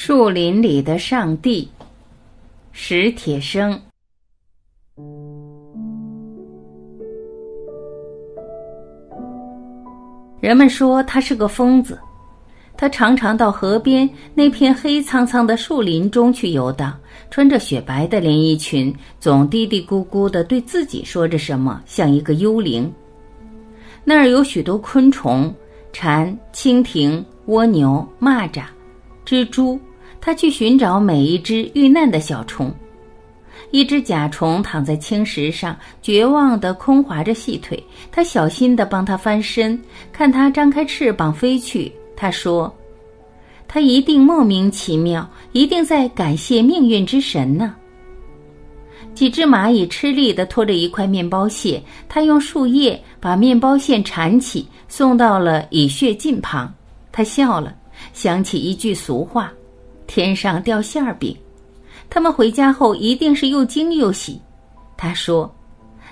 树林里的上帝，史铁生。人们说他是个疯子，他常常到河边那片黑苍苍的树林中去游荡，穿着雪白的连衣裙，总嘀嘀咕咕的对自己说着什么，像一个幽灵。那儿有许多昆虫，蝉、蜻蜓、蜗牛、蚂蚱。蜘蛛，他去寻找每一只遇难的小虫。一只甲虫躺在青石上，绝望地空划着细腿。他小心地帮它翻身，看它张开翅膀飞去。他说：“他一定莫名其妙，一定在感谢命运之神呢。”几只蚂蚁吃力地拖着一块面包屑，他用树叶把面包线缠起，送到了蚁穴近旁。他笑了。想起一句俗话：“天上掉馅儿饼。”他们回家后一定是又惊又喜。他说：“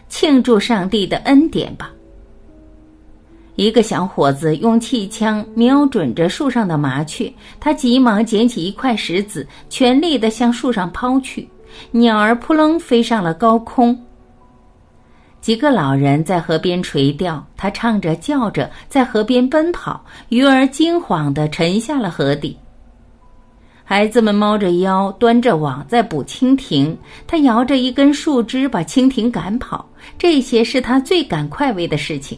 庆祝上帝的恩典吧。”一个小伙子用气枪瞄准着树上的麻雀，他急忙捡起一块石子，全力的向树上抛去，鸟儿扑棱飞上了高空。几个老人在河边垂钓，他唱着叫着在河边奔跑，鱼儿惊慌的沉下了河底。孩子们猫着腰，端着网在捕蜻蜓，他摇着一根树枝把蜻蜓赶跑。这些是他最感快慰的事情。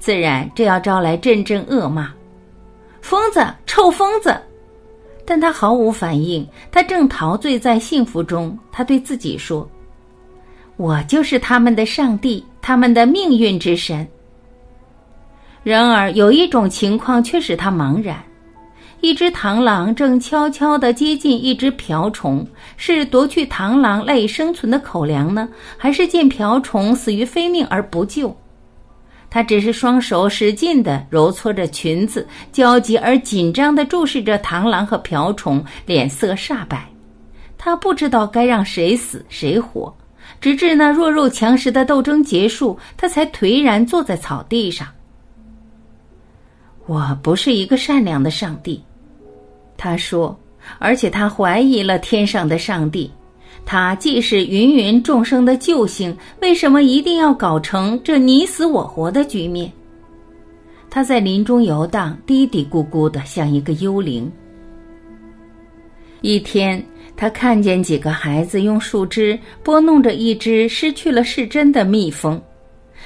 自然，这要招来阵阵恶骂：“疯子，臭疯子！”但他毫无反应，他正陶醉在幸福中。他对自己说。我就是他们的上帝，他们的命运之神。然而有一种情况却使他茫然：一只螳螂正悄悄地接近一只瓢虫，是夺去螳螂赖以生存的口粮呢，还是见瓢虫死于非命而不救？他只是双手使劲地揉搓着裙子，焦急而紧张地注视着螳螂和瓢虫，脸色煞白。他不知道该让谁死谁活。直至那弱肉强食的斗争结束，他才颓然坐在草地上。我不是一个善良的上帝，他说，而且他怀疑了天上的上帝。他既是芸芸众生的救星，为什么一定要搞成这你死我活的局面？他在林中游荡，嘀嘀咕咕的，像一个幽灵。一天。他看见几个孩子用树枝拨弄着一只失去了视针的蜜蜂，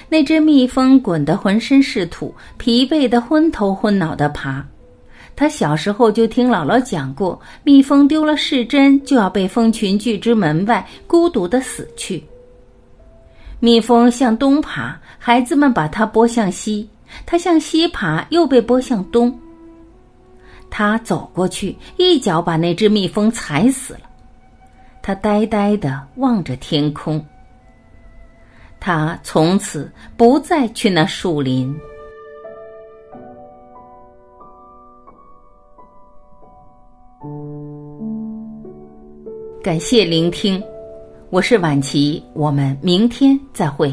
那只蜜蜂滚得浑身是土，疲惫的昏头昏脑地爬。他小时候就听姥姥讲过，蜜蜂丢了视针就要被蜂群拒之门外，孤独地死去。蜜蜂向东爬，孩子们把它拨向西；它向西爬，又被拨向东。他走过去，一脚把那只蜜蜂踩死了。他呆呆地望着天空。他从此不再去那树林。感谢聆听，我是晚琪，我们明天再会。